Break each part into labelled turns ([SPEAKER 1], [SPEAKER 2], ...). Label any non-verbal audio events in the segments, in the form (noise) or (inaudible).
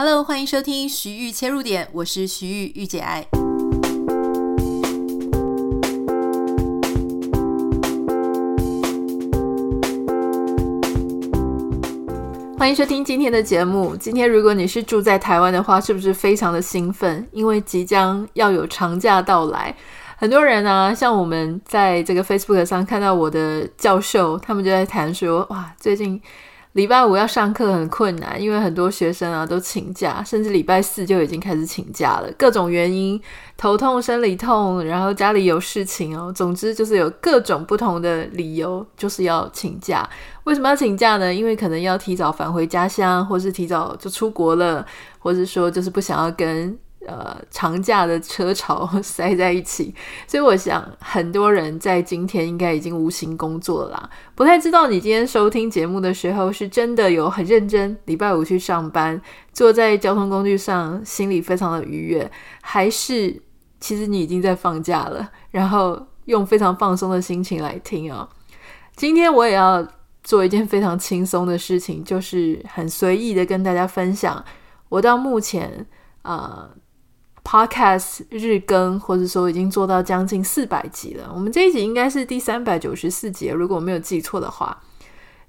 [SPEAKER 1] Hello，欢迎收听徐玉切入点，我是徐玉御姐爱。欢迎收听今天的节目。今天如果你是住在台湾的话，是不是非常的兴奋？因为即将要有长假到来，很多人啊，像我们在这个 Facebook 上看到我的教授，他们就在谈说，哇，最近。礼拜五要上课很困难，因为很多学生啊都请假，甚至礼拜四就已经开始请假了。各种原因，头痛、生理痛，然后家里有事情哦，总之就是有各种不同的理由，就是要请假。为什么要请假呢？因为可能要提早返回家乡，或是提早就出国了，或是说就是不想要跟。呃，长假的车潮 (laughs) 塞在一起，所以我想很多人在今天应该已经无心工作了啦。不太知道你今天收听节目的时候，是真的有很认真，礼拜五去上班，坐在交通工具上，心里非常的愉悦，还是其实你已经在放假了，然后用非常放松的心情来听哦。今天我也要做一件非常轻松的事情，就是很随意的跟大家分享我到目前啊。Podcast 日更，或者说已经做到将近四百集了。我们这一集应该是第三百九十四集，如果我没有记错的话，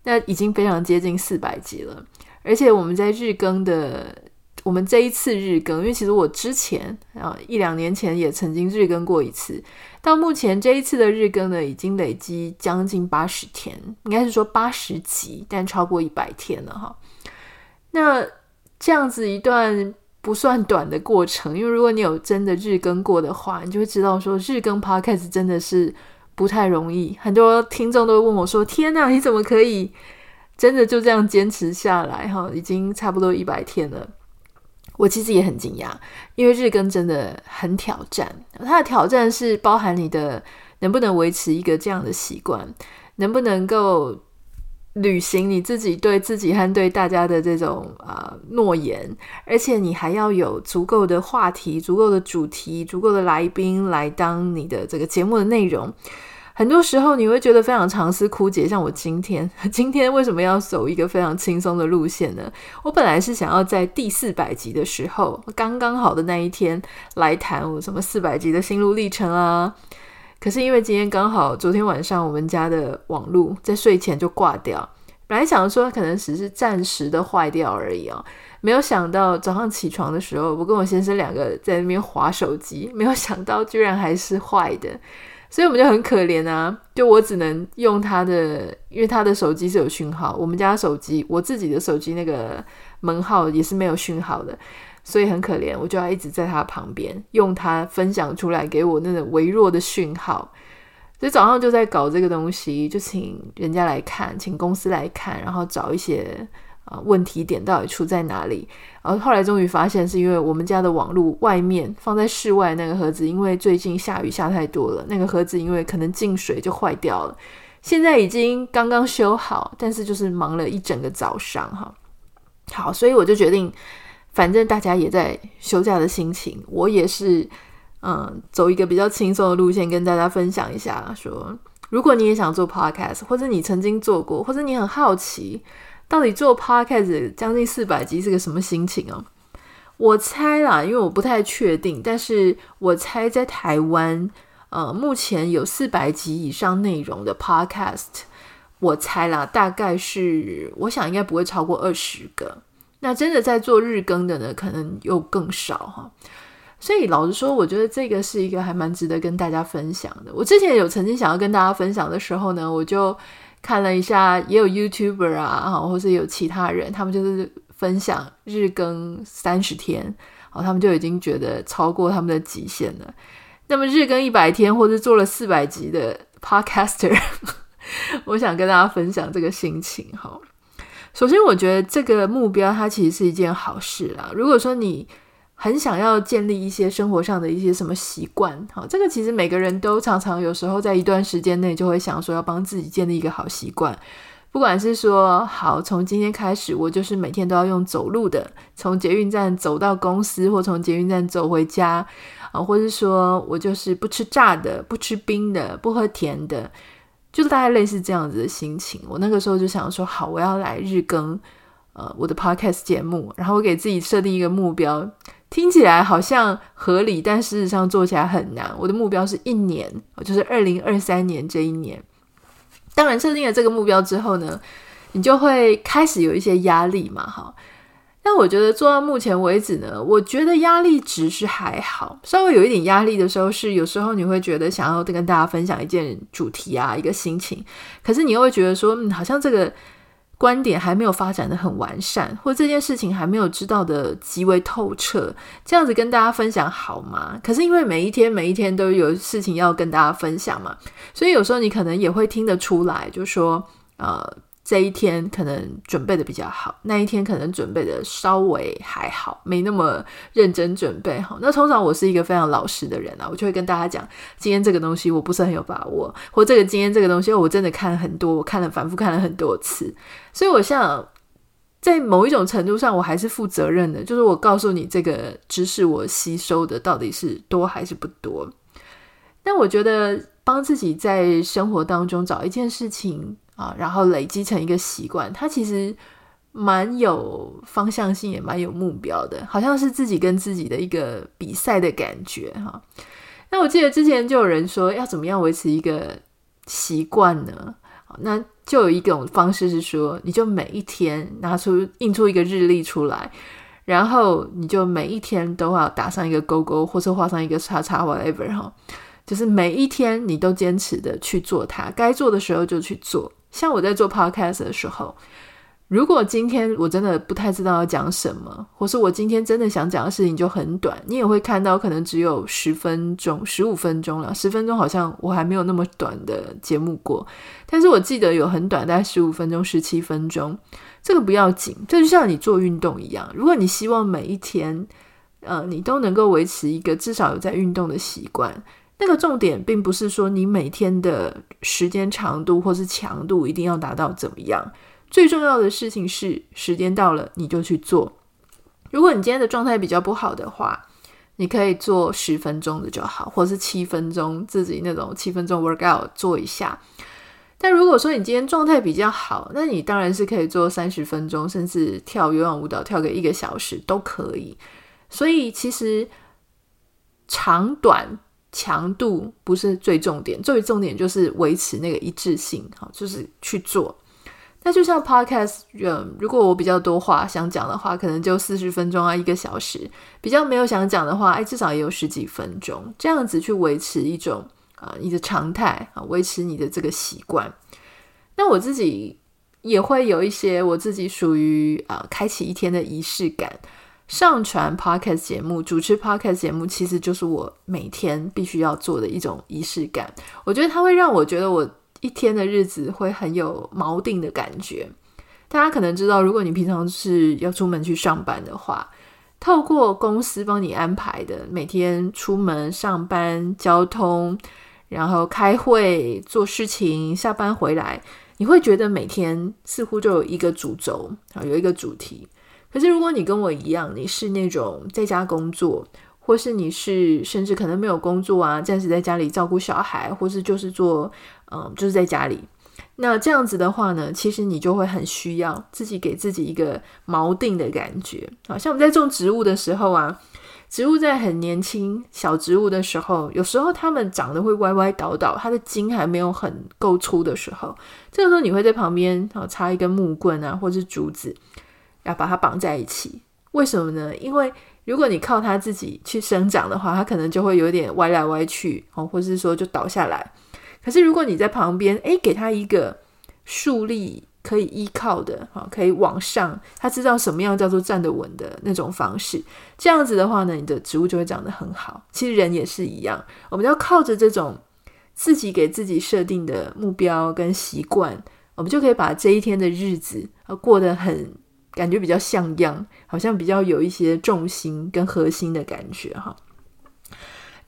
[SPEAKER 1] 那已经非常接近四百集了。而且我们在日更的，我们这一次日更，因为其实我之前啊一两年前也曾经日更过一次，到目前这一次的日更呢，已经累积将近八十天，应该是说八十集，但超过一百天了哈。那这样子一段。不算短的过程，因为如果你有真的日更过的话，你就会知道说日更 podcast 真的是不太容易。很多听众都会问我说：“天哪，你怎么可以真的就这样坚持下来？哈，已经差不多一百天了。”我其实也很惊讶，因为日更真的很挑战。它的挑战是包含你的能不能维持一个这样的习惯，能不能够。履行你自己对自己和对大家的这种啊、呃、诺言，而且你还要有足够的话题、足够的主题、足够的来宾来当你的这个节目的内容。很多时候你会觉得非常长思枯竭，像我今天，(laughs) 今天为什么要走一个非常轻松的路线呢？我本来是想要在第四百集的时候，刚刚好的那一天来谈我什么四百集的心路历程啊。可是因为今天刚好昨天晚上我们家的网路在睡前就挂掉，本来想说可能只是暂时的坏掉而已哦，没有想到早上起床的时候，我跟我先生两个在那边划手机，没有想到居然还是坏的，(laughs) 所以我们就很可怜啊，就我只能用他的，因为他的手机是有讯号，我们家手机我自己的手机那个门号也是没有讯号的。所以很可怜，我就要一直在他旁边，用他分享出来给我那种微弱的讯号。所以早上就在搞这个东西，就请人家来看，请公司来看，然后找一些啊、问题点到底出在哪里。然后后来终于发现，是因为我们家的网络外面放在室外那个盒子，因为最近下雨下太多了，那个盒子因为可能进水就坏掉了。现在已经刚刚修好，但是就是忙了一整个早上哈。好，所以我就决定。反正大家也在休假的心情，我也是，嗯，走一个比较轻松的路线，跟大家分享一下。说，如果你也想做 podcast，或者你曾经做过，或者你很好奇，到底做 podcast 将近四百集是个什么心情哦？我猜啦，因为我不太确定，但是我猜在台湾，呃，目前有四百集以上内容的 podcast，我猜啦，大概是，我想应该不会超过二十个。那真的在做日更的呢，可能又更少哈。所以老实说，我觉得这个是一个还蛮值得跟大家分享的。我之前有曾经想要跟大家分享的时候呢，我就看了一下，也有 YouTuber 啊，或是有其他人，他们就是分享日更三十天，哦，他们就已经觉得超过他们的极限了。那么日更一百天，或是做了四百集的 Podcaster，(laughs) 我想跟大家分享这个心情好。首先，我觉得这个目标它其实是一件好事啦。如果说你很想要建立一些生活上的一些什么习惯，好，这个其实每个人都常常有时候在一段时间内就会想说要帮自己建立一个好习惯。不管是说好，从今天开始我就是每天都要用走路的，从捷运站走到公司，或从捷运站走回家啊，或者说我就是不吃炸的，不吃冰的，不喝甜的。就是大概类似这样子的心情，我那个时候就想说，好，我要来日更呃我的 podcast 节目，然后我给自己设定一个目标，听起来好像合理，但事实上做起来很难。我的目标是一年，就是二零二三年这一年。当然，设定了这个目标之后呢，你就会开始有一些压力嘛，哈。但我觉得做到目前为止呢，我觉得压力值是还好。稍微有一点压力的时候是，有时候你会觉得想要跟大家分享一件主题啊，一个心情，可是你又会觉得说，嗯，好像这个观点还没有发展得很完善，或这件事情还没有知道的极为透彻，这样子跟大家分享好吗？可是因为每一天每一天都有事情要跟大家分享嘛，所以有时候你可能也会听得出来，就说，呃。这一天可能准备的比较好，那一天可能准备的稍微还好，没那么认真准备好。那通常我是一个非常老实的人啊，我就会跟大家讲，今天这个东西我不是很有把握，或这个今天这个东西我真的看了很多，我看了反复看了很多次，所以我想在某一种程度上我还是负责任的，就是我告诉你这个知识我吸收的到底是多还是不多。但我觉得帮自己在生活当中找一件事情。啊，然后累积成一个习惯，它其实蛮有方向性，也蛮有目标的，好像是自己跟自己的一个比赛的感觉哈。那我记得之前就有人说，要怎么样维持一个习惯呢？那就有一种方式是说，你就每一天拿出印出一个日历出来，然后你就每一天都要打上一个勾勾，或者画上一个叉叉，whatever 哈，就是每一天你都坚持的去做它，该做的时候就去做。像我在做 podcast 的时候，如果今天我真的不太知道要讲什么，或是我今天真的想讲的事情就很短，你也会看到可能只有十分钟、十五分钟了。十分钟好像我还没有那么短的节目过，但是我记得有很短，大概十五分钟、十七分钟。这个不要紧，这就像你做运动一样，如果你希望每一天，呃，你都能够维持一个至少有在运动的习惯。那个重点并不是说你每天的时间长度或是强度一定要达到怎么样，最重要的事情是时间到了你就去做。如果你今天的状态比较不好的话，你可以做十分钟的就好，或是七分钟自己那种七分钟 workout 做一下。但如果说你今天状态比较好，那你当然是可以做三十分钟，甚至跳有氧舞蹈跳个一个小时都可以。所以其实长短。强度不是最重点，最重点就是维持那个一致性，好，就是去做。那就像 podcast，嗯，如果我比较多话想讲的话，可能就四十分钟啊，一个小时；比较没有想讲的话，哎，至少也有十几分钟，这样子去维持一种啊，你的常态啊，维持你的这个习惯。那我自己也会有一些我自己属于啊，开启一天的仪式感。上传 podcast 节目，主持 podcast 节目，其实就是我每天必须要做的一种仪式感。我觉得它会让我觉得我一天的日子会很有锚定的感觉。大家可能知道，如果你平常是要出门去上班的话，透过公司帮你安排的每天出门上班交通，然后开会做事情，下班回来，你会觉得每天似乎就有一个主轴啊，有一个主题。可是，如果你跟我一样，你是那种在家工作，或是你是甚至可能没有工作啊，暂时在家里照顾小孩，或是就是做，嗯，就是在家里，那这样子的话呢，其实你就会很需要自己给自己一个锚定的感觉。好像我们在种植物的时候啊，植物在很年轻小植物的时候，有时候它们长得会歪歪倒倒，它的茎还没有很够粗的时候，这个时候你会在旁边啊插一根木棍啊，或是竹子。要把它绑在一起，为什么呢？因为如果你靠它自己去生长的话，它可能就会有点歪来歪去哦，或是说就倒下来。可是如果你在旁边，诶，给它一个竖立可以依靠的，哈，可以往上，它知道什么样叫做站得稳的那种方式。这样子的话呢，你的植物就会长得很好。其实人也是一样，我们要靠着这种自己给自己设定的目标跟习惯，我们就可以把这一天的日子过得很。感觉比较像样，好像比较有一些重心跟核心的感觉哈。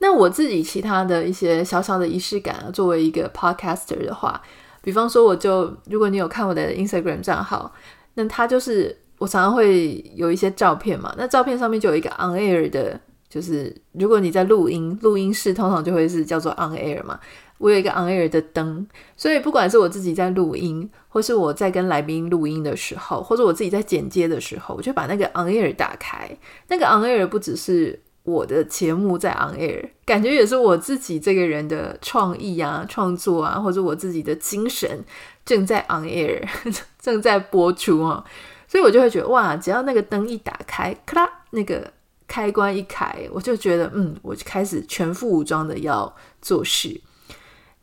[SPEAKER 1] 那我自己其他的一些小小的仪式感啊，作为一个 podcaster 的话，比方说，我就如果你有看我的 Instagram 账号，那它就是我常常会有一些照片嘛，那照片上面就有一个 on air 的就是如果你在录音，录音室通常就会是叫做 on air 嘛。我有一个 on air 的灯，所以不管是我自己在录音，或是我在跟来宾录音的时候，或者我自己在剪接的时候，我就把那个 on air 打开。那个 on air 不只是我的节目在 on air，感觉也是我自己这个人的创意啊、创作啊，或者我自己的精神正在 on air，(laughs) 正在播出啊。所以我就会觉得哇，只要那个灯一打开，咔啦，那个开关一开，我就觉得嗯，我就开始全副武装的要做事。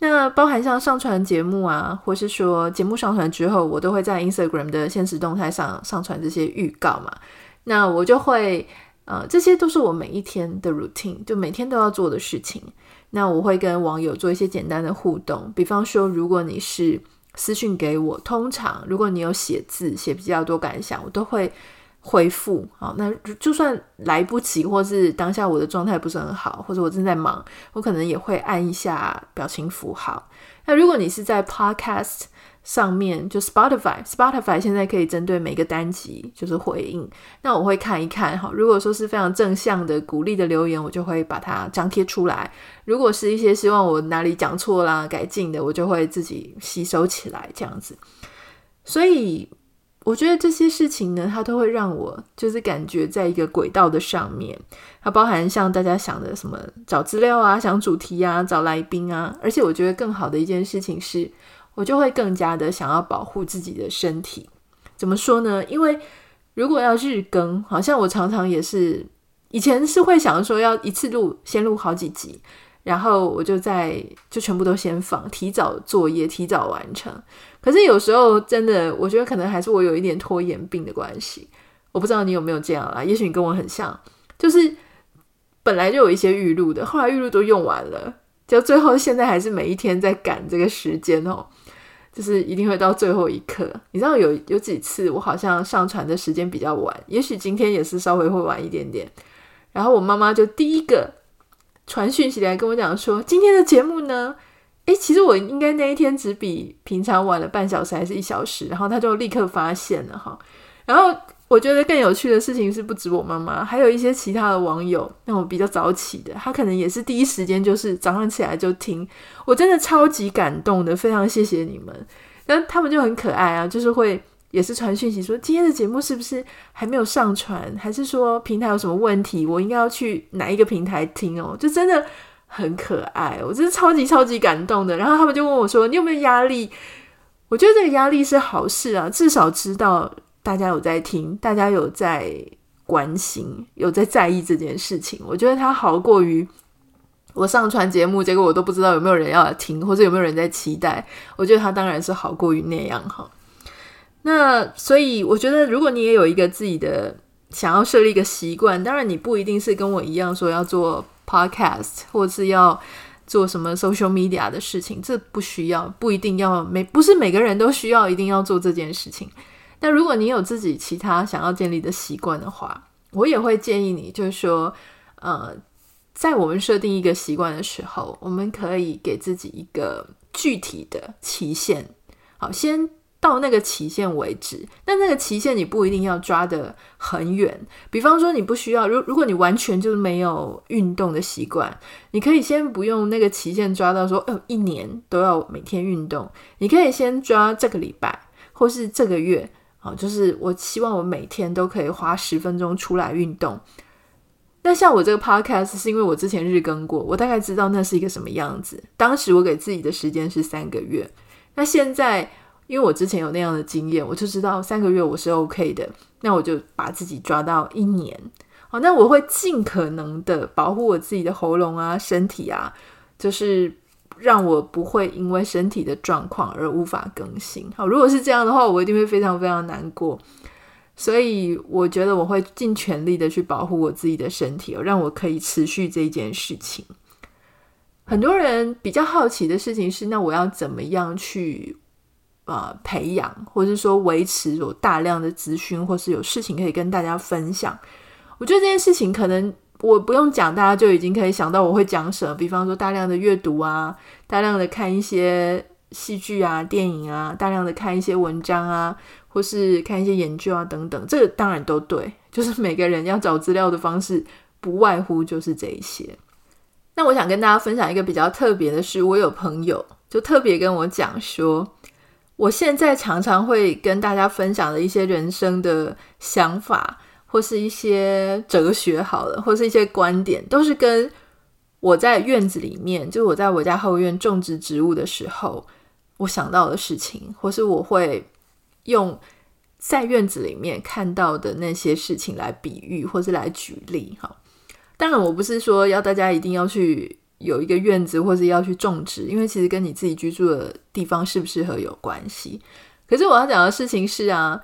[SPEAKER 1] 那包含像上传节目啊，或是说节目上传之后，我都会在 Instagram 的限时动态上上传这些预告嘛。那我就会，呃，这些都是我每一天的 routine，就每天都要做的事情。那我会跟网友做一些简单的互动，比方说，如果你是私讯给我，通常如果你有写字，写比较多感想，我都会。回复好，那就算来不及，或是当下我的状态不是很好，或者我正在忙，我可能也会按一下表情符号。那如果你是在 Podcast 上面，就 Spotify，Spotify 现在可以针对每个单集就是回应，那我会看一看哈。如果说是非常正向的鼓励的留言，我就会把它张贴出来；如果是一些希望我哪里讲错啦、改进的，我就会自己吸收起来这样子。所以。我觉得这些事情呢，它都会让我就是感觉在一个轨道的上面。它包含像大家想的什么找资料啊、想主题啊、找来宾啊。而且我觉得更好的一件事情是，我就会更加的想要保护自己的身体。怎么说呢？因为如果要日更，好像我常常也是以前是会想说要一次录，先录好几集。然后我就在就全部都先放，提早作业，提早完成。可是有时候真的，我觉得可能还是我有一点拖延病的关系。我不知道你有没有这样啦？也许你跟我很像，就是本来就有一些预录的，后来预录都用完了，就最后现在还是每一天在赶这个时间哦，就是一定会到最后一刻。你知道有有几次我好像上传的时间比较晚，也许今天也是稍微会晚一点点。然后我妈妈就第一个。传讯息来跟我讲说，今天的节目呢，诶，其实我应该那一天只比平常晚了半小时还是一小时，然后他就立刻发现了哈。然后我觉得更有趣的事情是，不止我妈妈，还有一些其他的网友，那种比较早起的，他可能也是第一时间就是早上起来就听，我真的超级感动的，非常谢谢你们。那他们就很可爱啊，就是会。也是传讯息说，今天的节目是不是还没有上传，还是说平台有什么问题？我应该要去哪一个平台听哦？就真的很可爱，我真是超级超级感动的。然后他们就问我说：“你有没有压力？”我觉得这个压力是好事啊，至少知道大家有在听，大家有在关心，有在在意这件事情。我觉得它好过于我上传节目，结果我都不知道有没有人要听，或者有没有人在期待。我觉得它当然是好过于那样哈。那所以我觉得，如果你也有一个自己的想要设立一个习惯，当然你不一定是跟我一样说要做 podcast 或是要做什么 social media 的事情，这不需要，不一定要每不是每个人都需要一定要做这件事情。那如果你有自己其他想要建立的习惯的话，我也会建议你，就是说，呃，在我们设定一个习惯的时候，我们可以给自己一个具体的期限，好，先。到那个期限为止，但那个期限你不一定要抓得很远。比方说，你不需要，如如果你完全就是没有运动的习惯，你可以先不用那个期限抓到说，哦，一年都要每天运动。你可以先抓这个礼拜，或是这个月，好，就是我希望我每天都可以花十分钟出来运动。那像我这个 podcast 是因为我之前日更过，我大概知道那是一个什么样子。当时我给自己的时间是三个月，那现在。因为我之前有那样的经验，我就知道三个月我是 OK 的，那我就把自己抓到一年。好，那我会尽可能的保护我自己的喉咙啊、身体啊，就是让我不会因为身体的状况而无法更新。好，如果是这样的话，我一定会非常非常难过。所以我觉得我会尽全力的去保护我自己的身体，让我可以持续这件事情。很多人比较好奇的事情是，那我要怎么样去？呃，培养或者是说维持有大量的资讯，或是有事情可以跟大家分享。我觉得这件事情可能我不用讲，大家就已经可以想到我会讲什么。比方说，大量的阅读啊，大量的看一些戏剧啊、电影啊，大量的看一些文章啊，或是看一些研究啊等等。这个当然都对，就是每个人要找资料的方式不外乎就是这一些。那我想跟大家分享一个比较特别的是，我有朋友就特别跟我讲说，我现在常常会跟大家分享的一些人生的想法，或是一些哲学好了，或是一些观点，都是跟我在院子里面，就是我在我家后院种植植物的时候，我想到的事情，或是我会用在院子里面看到的那些事情来比喻，或是来举例哈。当然，我不是说要大家一定要去有一个院子，或是要去种植，因为其实跟你自己居住的地方适不适合有关系。可是我要讲的事情是啊，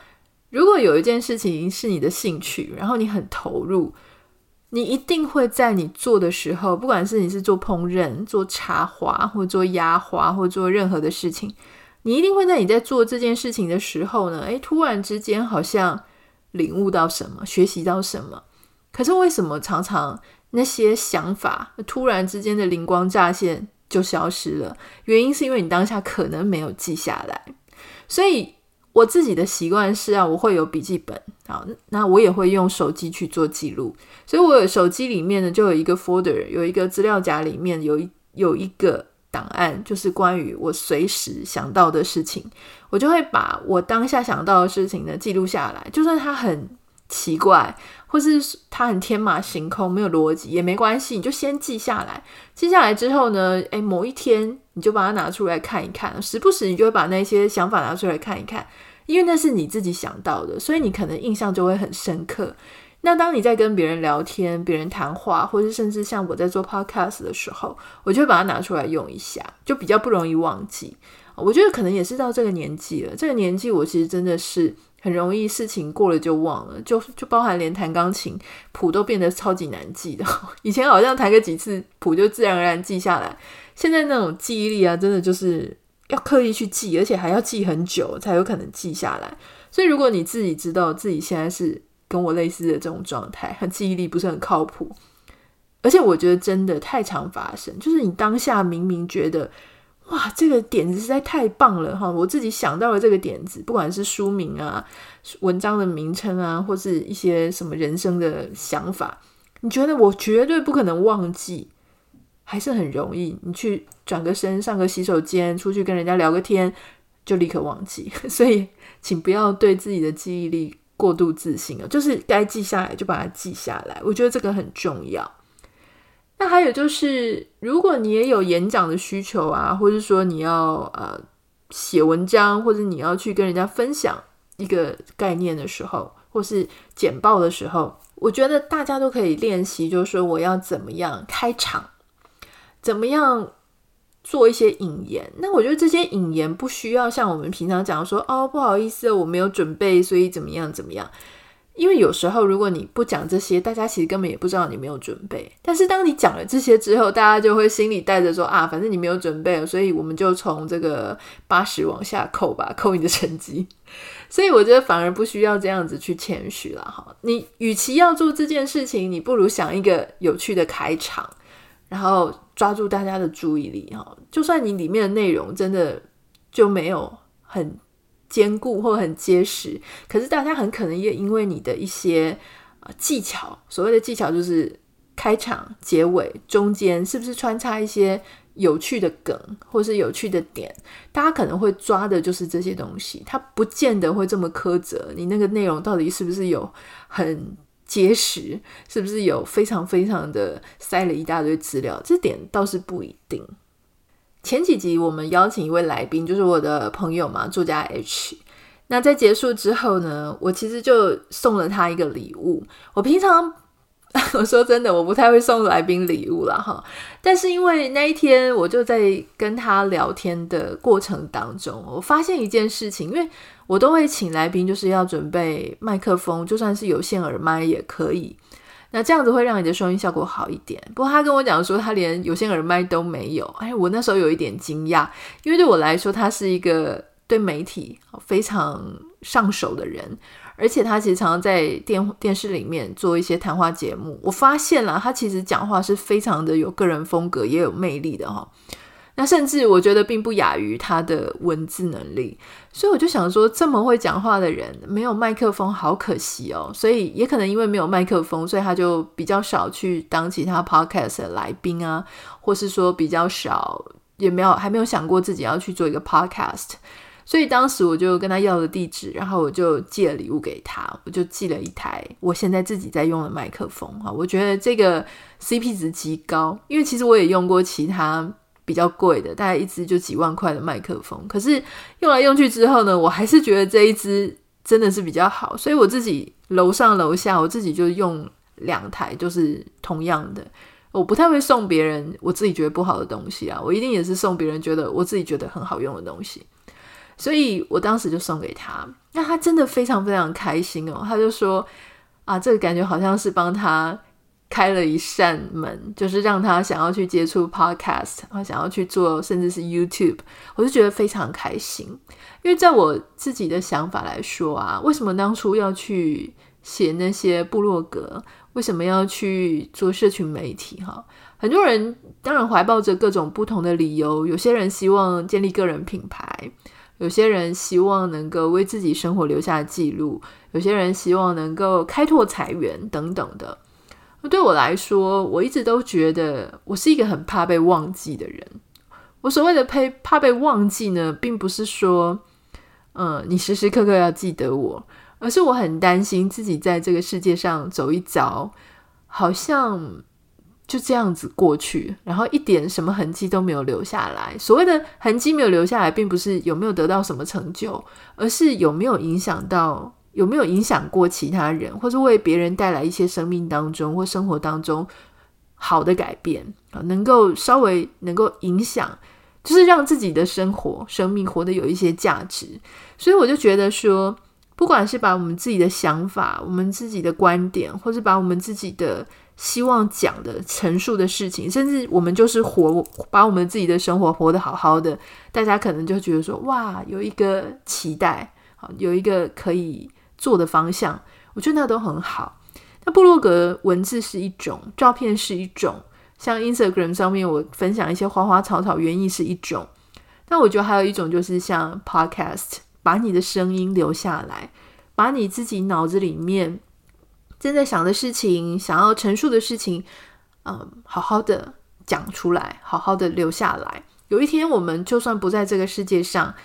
[SPEAKER 1] 如果有一件事情是你的兴趣，然后你很投入，你一定会在你做的时候，不管是你是做烹饪、做插花，或做压花，或做任何的事情，你一定会在你在做这件事情的时候呢，诶，突然之间好像领悟到什么，学习到什么。可是为什么常常那些想法突然之间的灵光乍现就消失了？原因是因为你当下可能没有记下来。所以我自己的习惯是啊，我会有笔记本，好，那我也会用手机去做记录。所以我手机里面呢，就有一个 folder，有一个资料夹，里面有一有一个档案，就是关于我随时想到的事情，我就会把我当下想到的事情呢记录下来，就算它很奇怪。或是它很天马行空，没有逻辑也没关系，你就先记下来。记下来之后呢，诶，某一天你就把它拿出来看一看，时不时你就会把那些想法拿出来看一看，因为那是你自己想到的，所以你可能印象就会很深刻。那当你在跟别人聊天、别人谈话，或是甚至像我在做 podcast 的时候，我就会把它拿出来用一下，就比较不容易忘记。我觉得可能也是到这个年纪了，这个年纪我其实真的是。很容易事情过了就忘了，就就包含连弹钢琴谱都变得超级难记的。(laughs) 以前好像弹个几次谱就自然而然记下来，现在那种记忆力啊，真的就是要刻意去记，而且还要记很久才有可能记下来。所以如果你自己知道自己现在是跟我类似的这种状态，和记忆力不是很靠谱，而且我觉得真的太常发生，就是你当下明明觉得。哇，这个点子实在太棒了哈！我自己想到了这个点子，不管是书名啊、文章的名称啊，或是一些什么人生的想法，你觉得我绝对不可能忘记，还是很容易。你去转个身，上个洗手间，出去跟人家聊个天，就立刻忘记。(laughs) 所以，请不要对自己的记忆力过度自信啊！就是该记下来就把它记下来，我觉得这个很重要。那还有就是，如果你也有演讲的需求啊，或者说你要呃写文章，或者你要去跟人家分享一个概念的时候，或是简报的时候，我觉得大家都可以练习，就是说我要怎么样开场，怎么样做一些引言。那我觉得这些引言不需要像我们平常讲说，哦，不好意思，我没有准备，所以怎么样怎么样。因为有时候，如果你不讲这些，大家其实根本也不知道你没有准备。但是当你讲了这些之后，大家就会心里带着说啊，反正你没有准备，所以我们就从这个八十往下扣吧，扣你的成绩。所以我觉得反而不需要这样子去谦虚了哈。你与其要做这件事情，你不如想一个有趣的开场，然后抓住大家的注意力哈。就算你里面的内容真的就没有很。坚固或很结实，可是大家很可能也因为你的一些技巧，所谓的技巧就是开场、结尾、中间是不是穿插一些有趣的梗或是有趣的点，大家可能会抓的就是这些东西，它不见得会这么苛责你那个内容到底是不是有很结实，是不是有非常非常的塞了一大堆资料，这点倒是不一定。前几集我们邀请一位来宾，就是我的朋友嘛，作家 H。那在结束之后呢，我其实就送了他一个礼物。我平常 (laughs) 我说真的，我不太会送来宾礼物了哈。但是因为那一天我就在跟他聊天的过程当中，我发现一件事情，因为我都会请来宾就是要准备麦克风，就算是有线耳麦也可以。那这样子会让你的收音效果好一点。不过他跟我讲说，他连有线耳麦都没有。哎，我那时候有一点惊讶，因为对我来说，他是一个对媒体非常上手的人，而且他其实常常在电电视里面做一些谈话节目。我发现了，他其实讲话是非常的有个人风格，也有魅力的哈。那甚至我觉得并不亚于他的文字能力，所以我就想说，这么会讲话的人没有麦克风，好可惜哦。所以也可能因为没有麦克风，所以他就比较少去当其他 podcast 的来宾啊，或是说比较少，也没有还没有想过自己要去做一个 podcast。所以当时我就跟他要了地址，然后我就寄了礼物给他，我就寄了一台我现在自己在用的麦克风哈。我觉得这个 CP 值极高，因为其实我也用过其他。比较贵的，大概一支就几万块的麦克风，可是用来用去之后呢，我还是觉得这一支真的是比较好，所以我自己楼上楼下我自己就用两台，就是同样的。我不太会送别人我自己觉得不好的东西啊，我一定也是送别人觉得我自己觉得很好用的东西，所以我当时就送给他，那他真的非常非常开心哦，他就说啊，这个感觉好像是帮他。开了一扇门，就是让他想要去接触 podcast，啊，想要去做，甚至是 YouTube，我就觉得非常开心。因为在我自己的想法来说啊，为什么当初要去写那些部落格？为什么要去做社群媒体？哈，很多人当然怀抱着各种不同的理由。有些人希望建立个人品牌，有些人希望能够为自己生活留下记录，有些人希望能够开拓财源等等的。对我来说，我一直都觉得我是一个很怕被忘记的人。我所谓的怕怕被忘记呢，并不是说，嗯，你时时刻刻要记得我，而是我很担心自己在这个世界上走一遭，好像就这样子过去，然后一点什么痕迹都没有留下来。所谓的痕迹没有留下来，并不是有没有得到什么成就，而是有没有影响到。有没有影响过其他人，或是为别人带来一些生命当中或生活当中好的改变啊？能够稍微能够影响，就是让自己的生活、生命活得有一些价值。所以我就觉得说，不管是把我们自己的想法、我们自己的观点，或是把我们自己的希望讲的、陈述的事情，甚至我们就是活，把我们自己的生活活得好好的，大家可能就觉得说，哇，有一个期待，好，有一个可以。做的方向，我觉得那都很好。那部落格文字是一种，照片是一种，像 Instagram 上面我分享一些花花草草，园艺是一种。那我觉得还有一种就是像 Podcast，把你的声音留下来，把你自己脑子里面正在想的事情、想要陈述的事情，嗯，好好的讲出来，好好的留下来。有一天我们就算不在这个世界上，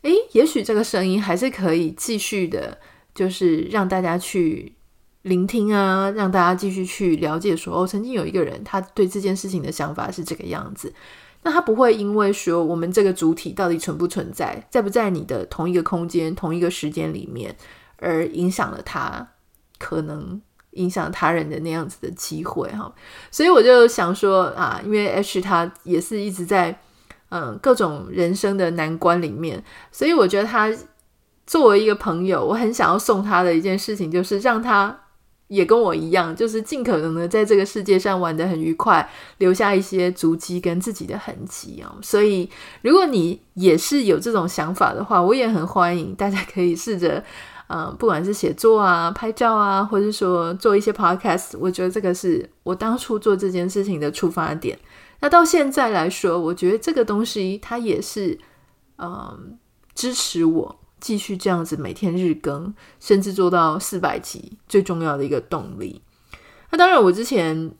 [SPEAKER 1] 诶，也许这个声音还是可以继续的。就是让大家去聆听啊，让大家继续去了解说，哦，曾经有一个人，他对这件事情的想法是这个样子。那他不会因为说我们这个主体到底存不存在，在不在你的同一个空间、同一个时间里面，而影响了他可能影响他人的那样子的机会哈。所以我就想说啊，因为 H 他也是一直在嗯各种人生的难关里面，所以我觉得他。作为一个朋友，我很想要送他的一件事情，就是让他也跟我一样，就是尽可能的在这个世界上玩得很愉快，留下一些足迹跟自己的痕迹哦。所以，如果你也是有这种想法的话，我也很欢迎大家可以试着，嗯、不管是写作啊、拍照啊，或者说做一些 podcast，我觉得这个是我当初做这件事情的出发点。那到现在来说，我觉得这个东西它也是，嗯、支持我。继续这样子每天日更，甚至做到四百集，最重要的一个动力。那当然，我之前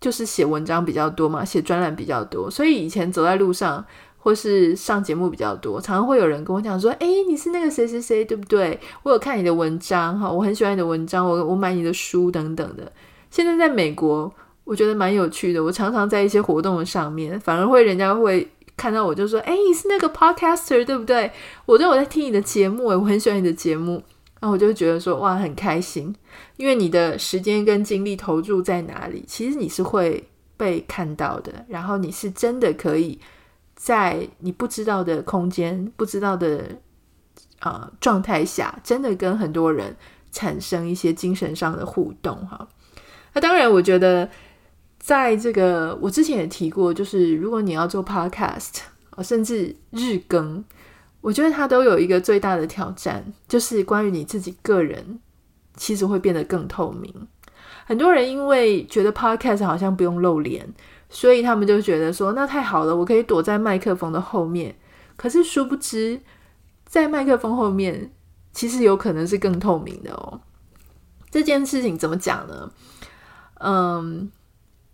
[SPEAKER 1] 就是写文章比较多嘛，写专栏比较多，所以以前走在路上或是上节目比较多，常常会有人跟我讲说：“诶，你是那个谁谁谁，对不对？我有看你的文章哈，我很喜欢你的文章，我我买你的书等等的。”现在在美国，我觉得蛮有趣的。我常常在一些活动上面，反而会人家会。看到我就说，哎，你是那个 podcaster 对不对？我对我在听你的节目，我很喜欢你的节目，然后我就觉得说，哇，很开心，因为你的时间跟精力投入在哪里，其实你是会被看到的，然后你是真的可以在你不知道的空间、不知道的啊、呃、状态下，真的跟很多人产生一些精神上的互动哈。那当然，我觉得。在这个，我之前也提过，就是如果你要做 podcast，甚至日更，我觉得它都有一个最大的挑战，就是关于你自己个人，其实会变得更透明。很多人因为觉得 podcast 好像不用露脸，所以他们就觉得说，那太好了，我可以躲在麦克风的后面。可是殊不知，在麦克风后面，其实有可能是更透明的哦。这件事情怎么讲呢？嗯，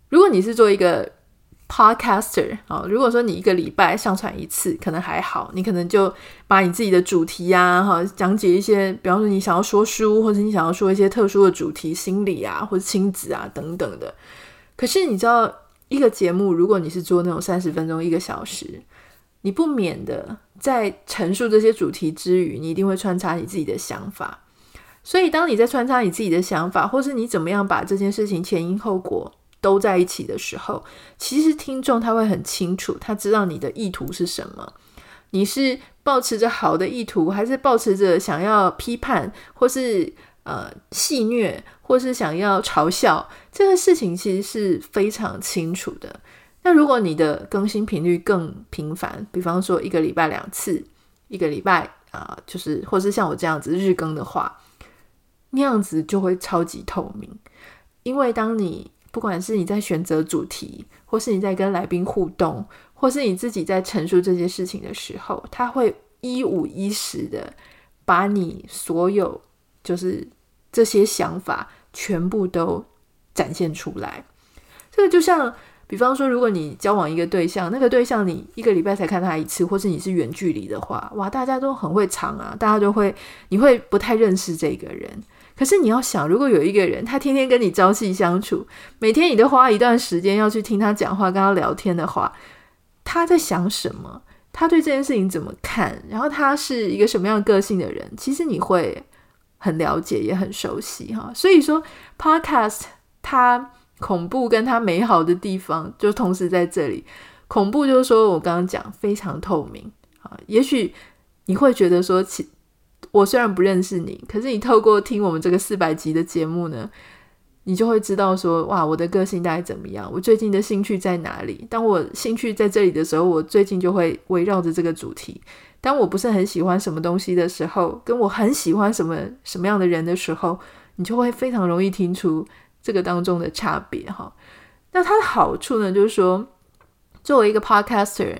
[SPEAKER 1] 如果你是做一个 podcaster 啊，如果说你一个礼拜上传一次，可能还好，你可能就把你自己的主题啊，哈，讲解一些，比方说你想要说书，或者你想要说一些特殊的主题，心理啊，或者亲子啊等等的。可是你知道？一个节目，如果你是做那种三十分钟、一个小时，你不免的在陈述这些主题之余，你一定会穿插你自己的想法。所以，当你在穿插你自己的想法，或是你怎么样把这件事情前因后果都在一起的时候，其实听众他会很清楚，他知道你的意图是什么。你是抱持着好的意图，还是抱持着想要批判，或是呃戏谑？或是想要嘲笑这个事情，其实是非常清楚的。那如果你的更新频率更频繁，比方说一个礼拜两次，一个礼拜啊、就是或是像我这样子日更的话，那样子就会超级透明。因为当你不管是你在选择主题，或是你在跟来宾互动，或是你自己在陈述这些事情的时候，他会一五一十的把你所有就是这些想法。全部都展现出来，这个就像，比方说，如果你交往一个对象，那个对象你一个礼拜才看他一次，或是你是远距离的话，哇，大家都很会藏啊，大家都会，你会不太认识这个人。可是你要想，如果有一个人，他天天跟你朝夕相处，每天你都花一段时间要去听他讲话，跟他聊天的话，他在想什么？他对这件事情怎么看？然后他是一个什么样个性的人？其实你会。很了解，也很熟悉哈，所以说，Podcast 它恐怖跟它美好的地方就同时在这里。恐怖就是说我刚刚讲非常透明啊，也许你会觉得说，其我虽然不认识你，可是你透过听我们这个四百集的节目呢，你就会知道说，哇，我的个性大概怎么样，我最近的兴趣在哪里。当我兴趣在这里的时候，我最近就会围绕着这个主题。当我不是很喜欢什么东西的时候，跟我很喜欢什么什么样的人的时候，你就会非常容易听出这个当中的差别哈。那它的好处呢，就是说，作为一个 podcaster，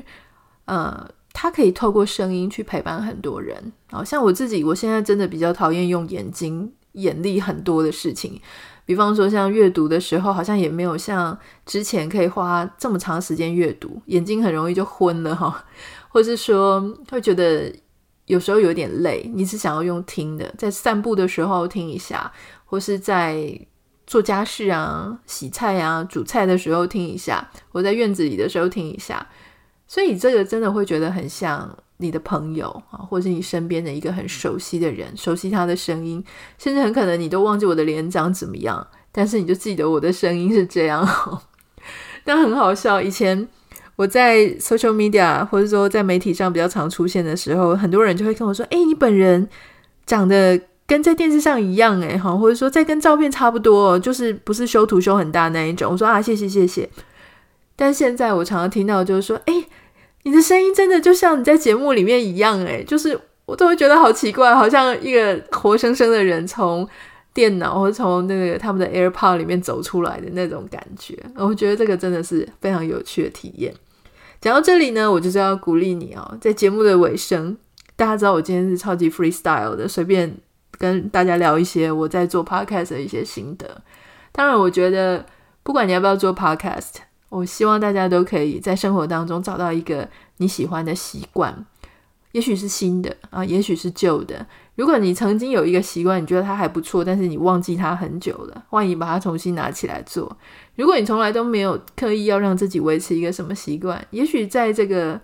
[SPEAKER 1] 呃，它可以透过声音去陪伴很多人。好像我自己，我现在真的比较讨厌用眼睛眼力很多的事情，比方说像阅读的时候，好像也没有像之前可以花这么长时间阅读，眼睛很容易就昏了哈。或是说会觉得有时候有点累，你是想要用听的，在散步的时候听一下，或是在做家事啊、洗菜啊、煮菜的时候听一下，或在院子里的时候听一下。所以这个真的会觉得很像你的朋友啊，或是你身边的一个很熟悉的人，熟悉他的声音，甚至很可能你都忘记我的脸长怎么样，但是你就记得我的声音是这样。(laughs) 但很好笑，以前。我在 social media 或者说在媒体上比较常出现的时候，很多人就会跟我说：“诶，你本人长得跟在电视上一样，诶，哈，或者说在跟照片差不多，就是不是修图修很大那一种。”我说：“啊，谢谢谢谢。”但现在我常常听到就是说：“诶，你的声音真的就像你在节目里面一样，诶，就是我都会觉得好奇怪，好像一个活生生的人从电脑或从那个他们的 AirPod 里面走出来的那种感觉。我觉得这个真的是非常有趣的体验。”讲到这里呢，我就是要鼓励你哦，在节目的尾声，大家知道我今天是超级 freestyle 的，随便跟大家聊一些我在做 podcast 的一些心得。当然，我觉得不管你要不要做 podcast，我希望大家都可以在生活当中找到一个你喜欢的习惯。也许是新的啊，也许是旧的。如果你曾经有一个习惯，你觉得它还不错，但是你忘记它很久了，欢迎把它重新拿起来做。如果你从来都没有刻意要让自己维持一个什么习惯，也许在这个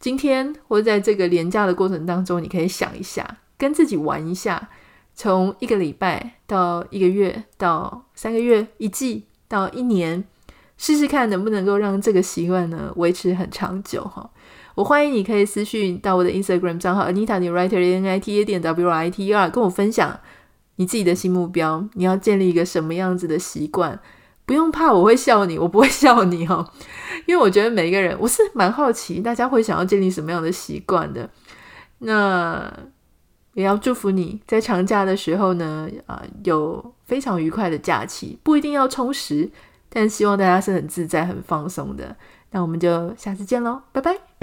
[SPEAKER 1] 今天或者在这个廉价的过程当中，你可以想一下，跟自己玩一下，从一个礼拜到一个月到三个月、一季到一年，试试看能不能够让这个习惯呢维持很长久哈。我欢迎你可以私讯到我的 Instagram 账号 Anita Writer A N I T A 点 W R I T E R，跟我分享你自己的新目标，你要建立一个什么样子的习惯？不用怕，我会笑你，我不会笑你哈，(laughs) 因为我觉得每一个人，我是蛮好奇大家会想要建立什么样的习惯的。那也要祝福你在长假的时候呢，啊，有非常愉快的假期，不一定要充实，但希望大家是很自在、很放松的。那我们就下次见喽，拜拜。